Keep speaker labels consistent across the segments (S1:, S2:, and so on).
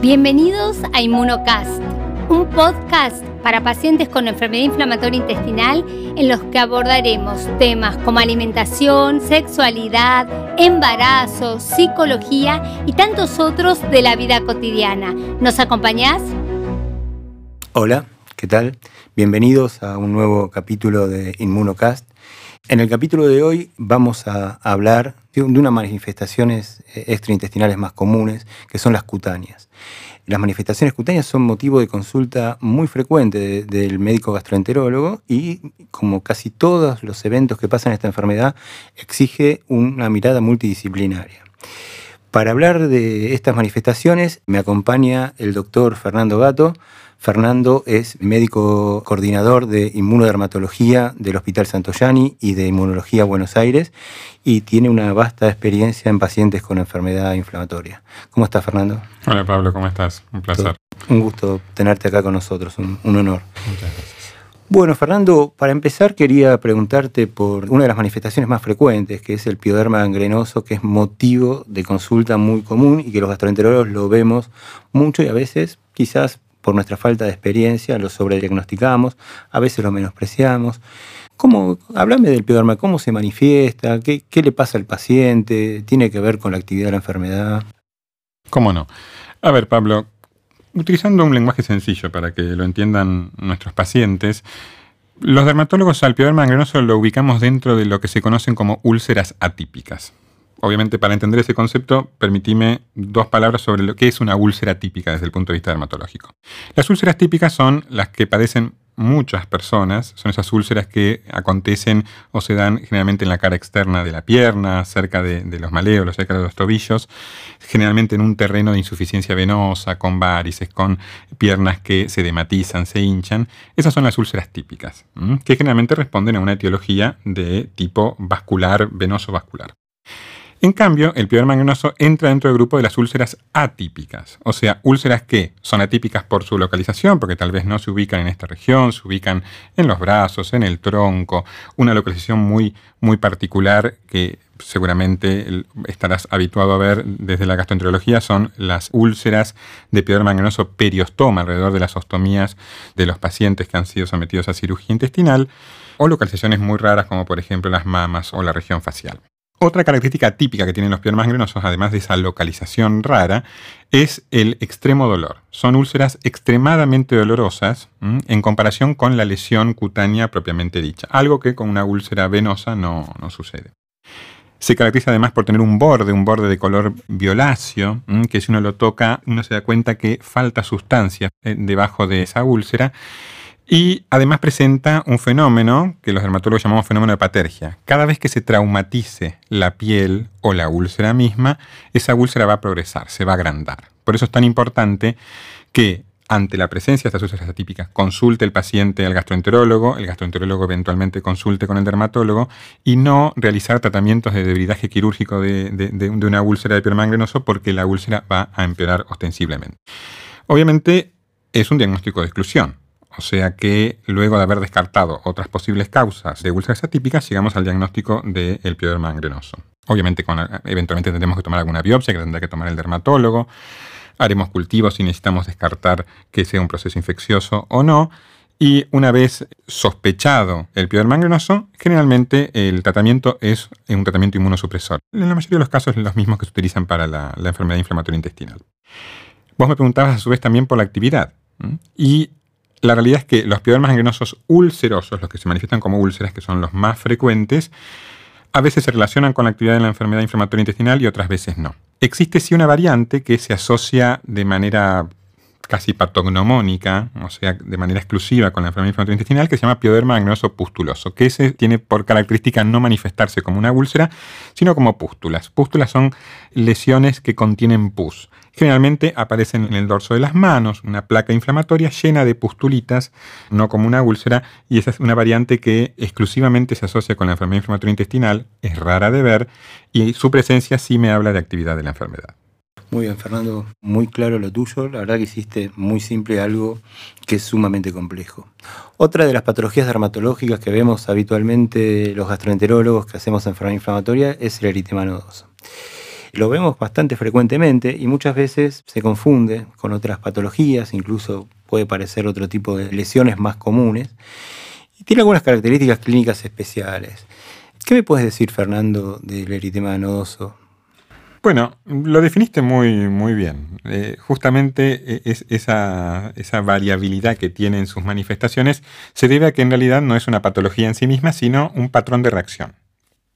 S1: Bienvenidos a Inmunocast, un podcast para pacientes con enfermedad inflamatoria intestinal en los que abordaremos temas como alimentación, sexualidad, embarazo, psicología y tantos otros de la vida cotidiana. ¿Nos acompañás?
S2: Hola, ¿qué tal? Bienvenidos a un nuevo capítulo de Inmunocast. En el capítulo de hoy vamos a hablar de unas manifestaciones eh, extraintestinales más comunes, que son las cutáneas. Las manifestaciones cutáneas son motivo de consulta muy frecuente del médico gastroenterólogo y, como casi todos los eventos que pasan esta enfermedad, exige una mirada multidisciplinaria. Para hablar de estas manifestaciones me acompaña el doctor Fernando Gato, Fernando es médico coordinador de inmunodermatología del Hospital Santoyani y de Inmunología Buenos Aires y tiene una vasta experiencia en pacientes con enfermedad inflamatoria. ¿Cómo estás, Fernando?
S3: Hola, Pablo, ¿cómo estás? Un placer.
S2: Un gusto tenerte acá con nosotros, un, honor. Muchas gracias. Bueno, Fernando, para empezar quería preguntarte por una de las manifestaciones más frecuentes, que es el pioderma gangrenoso, que es motivo de consulta muy común y que los gastroenterólogos lo vemos mucho y a veces quizás por nuestra falta de experiencia, lo sobrediagnosticamos, a veces lo menospreciamos. ¿Cómo, háblame del pioderma, cómo se manifiesta, ¿Qué, qué le pasa al paciente, tiene que ver con la actividad de la enfermedad.
S3: ¿Cómo no? A ver, Pablo, utilizando un lenguaje sencillo para que lo entiendan nuestros pacientes, los dermatólogos al pioderma gangrenoso lo ubicamos dentro de lo que se conocen como úlceras atípicas obviamente para entender ese concepto, permitime dos palabras sobre lo que es una úlcera típica desde el punto de vista dermatológico. Las úlceras típicas son las que padecen muchas personas, son esas úlceras que acontecen o se dan generalmente en la cara externa de la pierna, cerca de, los maleolos, cerca de los tobillos, generalmente en un terreno de insuficiencia venosa, con varices, con piernas que se dematizan, se hinchan. Esas son las úlceras típicas, que generalmente responden a una etiología de tipo vascular, venoso vascular. En cambio, el pioderma gangrenoso entra dentro del grupo de las úlceras atípicas, o sea, úlceras que son atípicas por su localización, porque tal vez no se ubican en esta región, se ubican en los brazos, en el tronco, una localización muy, muy particular que seguramente estarás habituado a ver desde la gastroenterología son las úlceras de pioderma gangrenoso periostoma alrededor de las ostomías de los pacientes que han sido sometidos a cirugía intestinal o localizaciones muy raras como por ejemplo las mamas o la región facial. Otra característica típica que tienen los piodermas gangrenosos, además de esa localización rara, es el extremo dolor. Son úlceras extremadamente dolorosas en comparación con la lesión cutánea propiamente dicha, algo que con una úlcera venosa no, sucede. Se caracteriza además por tener un borde, un borde de color violáceo, que si uno lo toca, uno se da cuenta que falta sustancia eh, debajo de esa úlcera y además presenta un fenómeno que los dermatólogos llamamos fenómeno de patergia. Cada vez que se traumatice la piel o la úlcera misma, esa úlcera va a progresar, se va a agrandar. Por eso es tan importante que ante la presencia de estas úlceras atípicas, consulte el paciente al gastroenterólogo, el gastroenterólogo eventualmente consulte con el dermatólogo y no realizar tratamientos de debilidaje quirúrgico de, una úlcera de piel porque la úlcera va a empeorar ostensiblemente. Obviamente es un diagnóstico de exclusión. O sea que luego de haber descartado otras posibles causas de úlceras atípicas, llegamos al diagnóstico del de pioderma. Obviamente, eventualmente tendremos que tomar alguna biopsia que tendrá que tomar el dermatólogo. Haremos cultivos si necesitamos descartar que sea un proceso infeccioso o no. Y una vez sospechado el pioderma gangrenoso, generalmente el tratamiento es un tratamiento inmunosupresor. En la mayoría de los casos, los mismos que se utilizan para la, la enfermedad inflamatoria intestinal. Vos me preguntabas a su vez también por la actividad. Y la realidad es que los piodermas gangrenosos ulcerosos, los que se manifiestan como úlceras, que son los más frecuentes, a veces se relacionan con la actividad de la enfermedad inflamatoria intestinal y otras veces no. Existe sí una variante que se asocia de manera casi patognomónica, o sea, de manera exclusiva con la enfermedad inflamatoria intestinal, que se llama pioderma gangrenoso pustuloso, que ese tiene por característica no manifestarse como una úlcera, sino como pústulas. Pústulas son lesiones que contienen pus. Generalmente aparecen en el dorso de las manos, una placa inflamatoria llena de pustulitas, no como una úlcera, y esa es una variante que exclusivamente se asocia con la enfermedad inflamatoria intestinal, es rara de ver, y su presencia sí me habla de actividad de la enfermedad.
S2: Muy bien, Fernando, muy claro lo tuyo. La verdad que hiciste muy simple algo que es sumamente complejo. Otra de las patologías dermatológicas que vemos habitualmente los gastroenterólogos que hacemos enfermedad inflamatoria es el eritema nodoso. Lo vemos bastante frecuentemente y muchas veces se confunde con otras patologías, incluso puede parecer otro tipo de lesiones más comunes. Y tiene algunas características clínicas especiales. ¿Qué me puedes decir, Fernando, del eritema nodoso?
S3: Bueno, lo definiste muy, muy bien. Eh, justamente eh, es esa, esa, variabilidad que tiene en sus manifestaciones se debe a que en realidad no es una patología en sí misma, sino un patrón de reacción.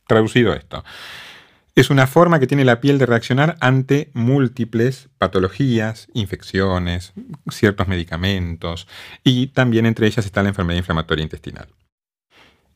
S3: Traducido esto. Es una forma que tiene la piel de reaccionar ante múltiples patologías, infecciones, ciertos medicamentos y también entre ellas está la enfermedad inflamatoria intestinal.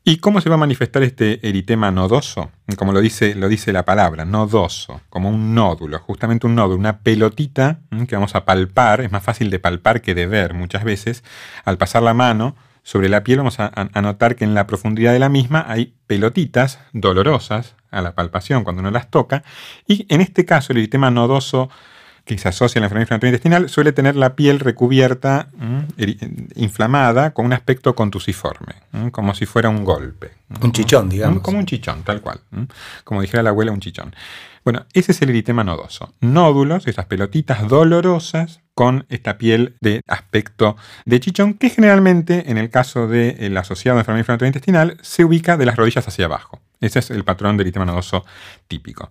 S3: ¿Y cómo se va a manifestar este eritema nodoso? Como lo dice, lo dice la palabra, nodoso, como un nódulo, justamente un nódulo, una pelotita que vamos a palpar, es más fácil de palpar que de ver muchas veces. Al pasar la mano sobre la piel vamos a, a notar que en la profundidad de la misma hay pelotitas dolorosas a la palpación cuando uno las toca, y en este caso el eritema nodoso que se asocia a la enfermedad inflamatoria intestinal, suele tener la piel recubierta, inflamada, con un aspecto contusiforme, como si fuera un golpe.
S2: Un chichón, digamos.
S3: Como un chichón, tal cual. Como dijera la abuela, un chichón. Bueno, ese es el eritema nodoso. Nódulos, esas pelotitas dolorosas con esta piel de aspecto de chichón, que generalmente, en el caso del asociado a enfermedad inflamatoria intestinal, se ubica de las rodillas hacia abajo. Ese es el patrón del eritema nodoso típico.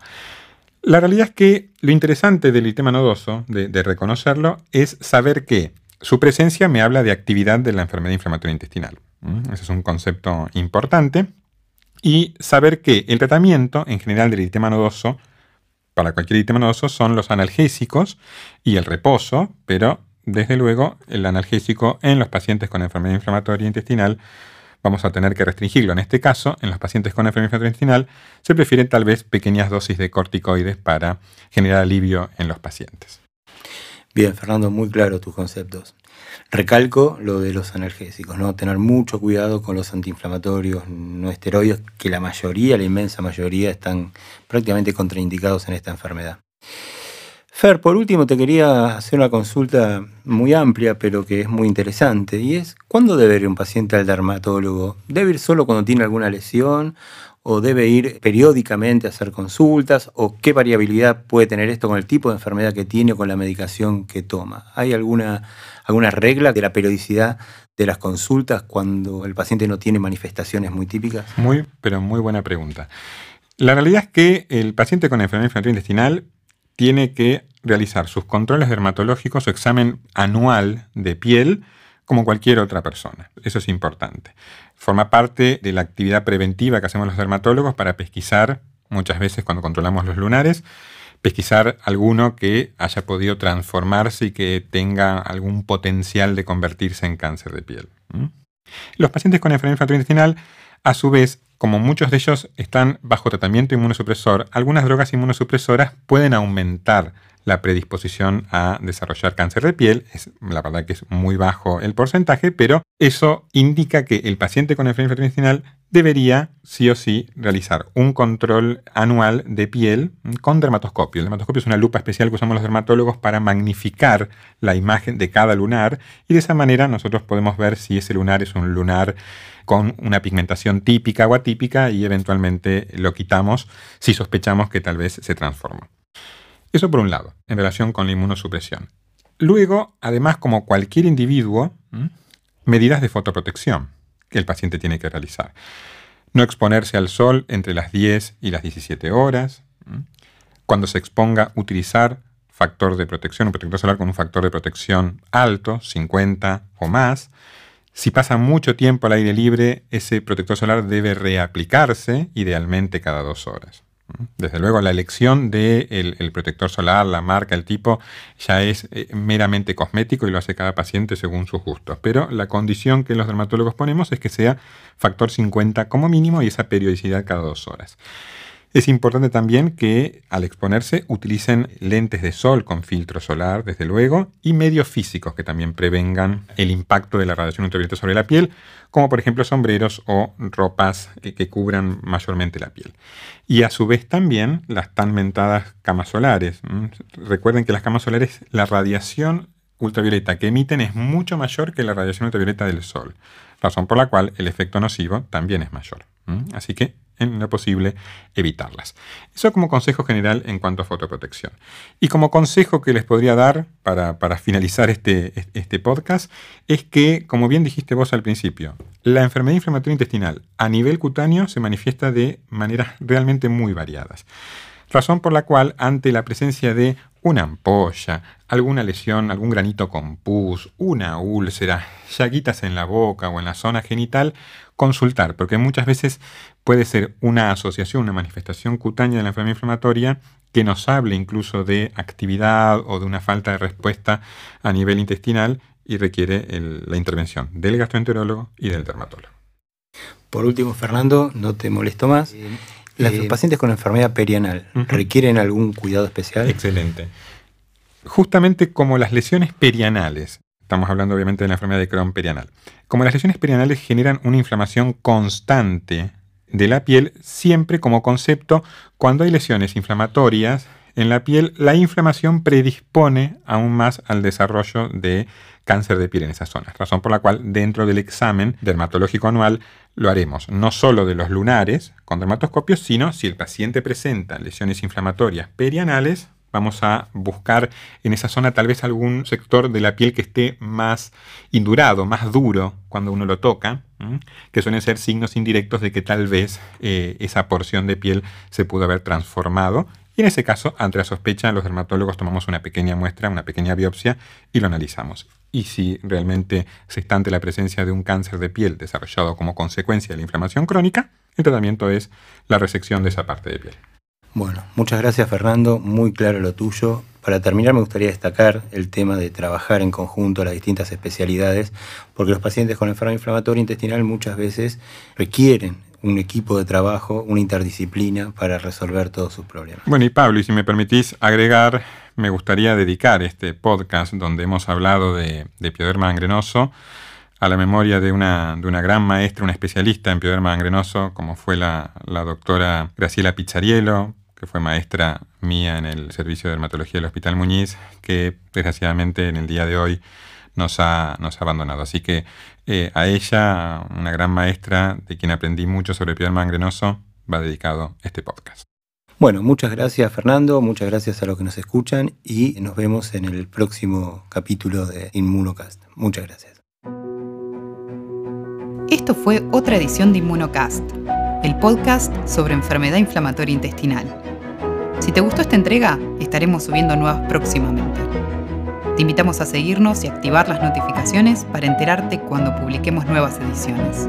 S3: La realidad es que lo interesante del eritema nodoso, de, reconocerlo, es saber que su presencia me habla de actividad de la enfermedad inflamatoria intestinal. Ese es un concepto importante. Y saber que el tratamiento en general del eritema nodoso, para cualquier nodoso, son los analgésicos y el reposo, pero desde luego el analgésico en los pacientes con enfermedad inflamatoria intestinal vamos a tener que restringirlo. En este caso, en los pacientes con enfermedad intestinal, se prefieren tal vez pequeñas dosis de corticoides para generar alivio en los pacientes.
S2: Bien, Fernando, muy claro tus conceptos. Recalco lo de los analgésicos, ¿no? Tener mucho cuidado con los antiinflamatorios no esteroides, que la mayoría, la inmensa mayoría, están prácticamente contraindicados en esta enfermedad. Fer, por último te quería hacer una consulta muy amplia, pero que es muy interesante, y es, ¿cuándo debe ir un paciente al dermatólogo? ¿Debe ir solo cuando tiene alguna lesión? ¿O debe ir periódicamente a hacer consultas? ¿O qué variabilidad puede tener esto con el tipo de enfermedad que tiene o con la medicación que toma? ¿Hay alguna, alguna regla de la periodicidad de las consultas cuando el paciente no tiene manifestaciones muy típicas?
S3: Muy, pero muy buena pregunta. La realidad es que el paciente con enfermedad intestinal tiene que realizar sus controles dermatológicos, su examen anual de piel, como cualquier otra persona. Eso es importante. Forma parte de la actividad preventiva que hacemos los dermatólogos para pesquisar, muchas veces cuando controlamos los lunares, pesquisar alguno que haya podido transformarse y que tenga algún potencial de convertirse en cáncer de piel. Los pacientes con enfermedad inflamatoria intestinal, a su vez, como muchos de ellos están bajo tratamiento inmunosupresor, algunas drogas inmunosupresoras pueden aumentar la predisposición a desarrollar cáncer de piel. Es, la verdad que es muy bajo el porcentaje, pero eso indica que el paciente con enfermedad intestinal debería sí o sí realizar un control anual de piel con dermatoscopio. El dermatoscopio es una lupa especial que usamos los dermatólogos para magnificar la imagen de cada lunar y de esa manera nosotros podemos ver si ese lunar es un lunar con una pigmentación típica o atípica y eventualmente lo quitamos si sospechamos que tal vez se transforma. Eso por un lado, en relación con la inmunosupresión. Luego, además, como cualquier individuo, medidas de fotoprotección que el paciente tiene que realizar. No exponerse al sol entre las 10 y las 17 horas. Cuando se exponga, utilizar factor de protección, un protector solar con un factor de protección alto, 50 o más. Si pasa mucho tiempo al aire libre, ese protector solar debe reaplicarse, idealmente cada dos horas. Desde luego, la elección del el protector solar, la marca, el tipo, ya es eh, meramente cosmético y lo hace cada paciente según sus gustos. Pero la condición que los dermatólogos ponemos es que sea factor 50 como mínimo y esa periodicidad cada dos horas. Es importante también que al exponerse utilicen lentes de sol con filtro solar, desde luego, y medios físicos que también prevengan el impacto de la radiación ultravioleta sobre la piel, como por ejemplo sombreros o ropas que, cubran mayormente la piel. Y a su vez también las tan mentadas camas solares. Recuerden que las camas solares, la radiación ultravioleta que emiten es mucho mayor que la radiación ultravioleta del sol, razón por la cual el efecto nocivo también es mayor. Así que en lo posible, evitarlas. Eso como consejo general en cuanto a fotoprotección. Y como consejo que les podría dar para, finalizar este, este podcast es que, como bien dijiste vos al principio, la enfermedad inflamatoria intestinal a nivel cutáneo se manifiesta de maneras realmente muy variadas. Razón por la cual, ante la presencia de una ampolla, alguna lesión, algún granito con pus, una úlcera, llaguitas en la boca o en la zona genital, consultar, porque muchas veces puede ser una asociación, una manifestación cutánea de la enfermedad inflamatoria que nos hable incluso de actividad o de una falta de respuesta a nivel intestinal y requiere la intervención del gastroenterólogo y del dermatólogo.
S2: Por último, Fernando, no te molesto más. Los eh, pacientes con enfermedad perianal requieren algún cuidado especial.
S3: Excelente. Justamente como las lesiones perianales, estamos hablando obviamente de la enfermedad de Crohn perianal, como las lesiones perianales generan una inflamación constante de la piel, siempre como concepto, cuando hay lesiones inflamatorias en la piel, la inflamación predispone aún más al desarrollo de cáncer de piel en esas zonas. Razón por la cual dentro del examen dermatológico anual lo haremos no solo de los lunares con dermatoscopio, sino si el paciente presenta lesiones inflamatorias perianales, vamos a buscar en esa zona tal vez algún sector de la piel que esté más indurado, más duro cuando uno lo toca, que suelen ser signos indirectos de que tal vez eh, esa porción de piel se pudo haber transformado y en ese caso, ante la sospecha, los dermatólogos tomamos una pequeña muestra, una pequeña biopsia y lo analizamos. Y si realmente se está ante la presencia de un cáncer de piel desarrollado como consecuencia de la inflamación crónica, el tratamiento es la resección de esa parte de piel.
S2: Bueno, muchas gracias Fernando, muy claro lo tuyo. Para terminar me gustaría destacar el tema de trabajar en conjunto las distintas especialidades, porque los pacientes con enfermedad inflamatoria intestinal muchas veces requieren un equipo de trabajo, una interdisciplina para resolver todos sus problemas.
S3: Bueno, y Pablo, y si me permitís agregar, me gustaría dedicar este podcast donde hemos hablado de, de pioderma gangrenoso a la memoria de una, de una gran maestra, una especialista en pioderma gangrenoso, como fue la, la doctora Graciela Pizzariello, que fue maestra mía en el servicio de dermatología del Hospital Muñiz, que desgraciadamente en el día de hoy nos ha, nos ha abandonado. Así que eh, a ella, una gran maestra de quien aprendí mucho sobre piel mangrenoso, va dedicado este podcast.
S2: Bueno, muchas gracias Fernando, muchas gracias a los que nos escuchan y nos vemos en el próximo capítulo de Inmunocast. Muchas gracias.
S4: Esto fue otra edición de Inmunocast, el podcast sobre enfermedad inflamatoria intestinal. Si te gustó esta entrega, estaremos subiendo nuevas próximamente. Te invitamos a seguirnos y activar las notificaciones para enterarte cuando publiquemos nuevas ediciones.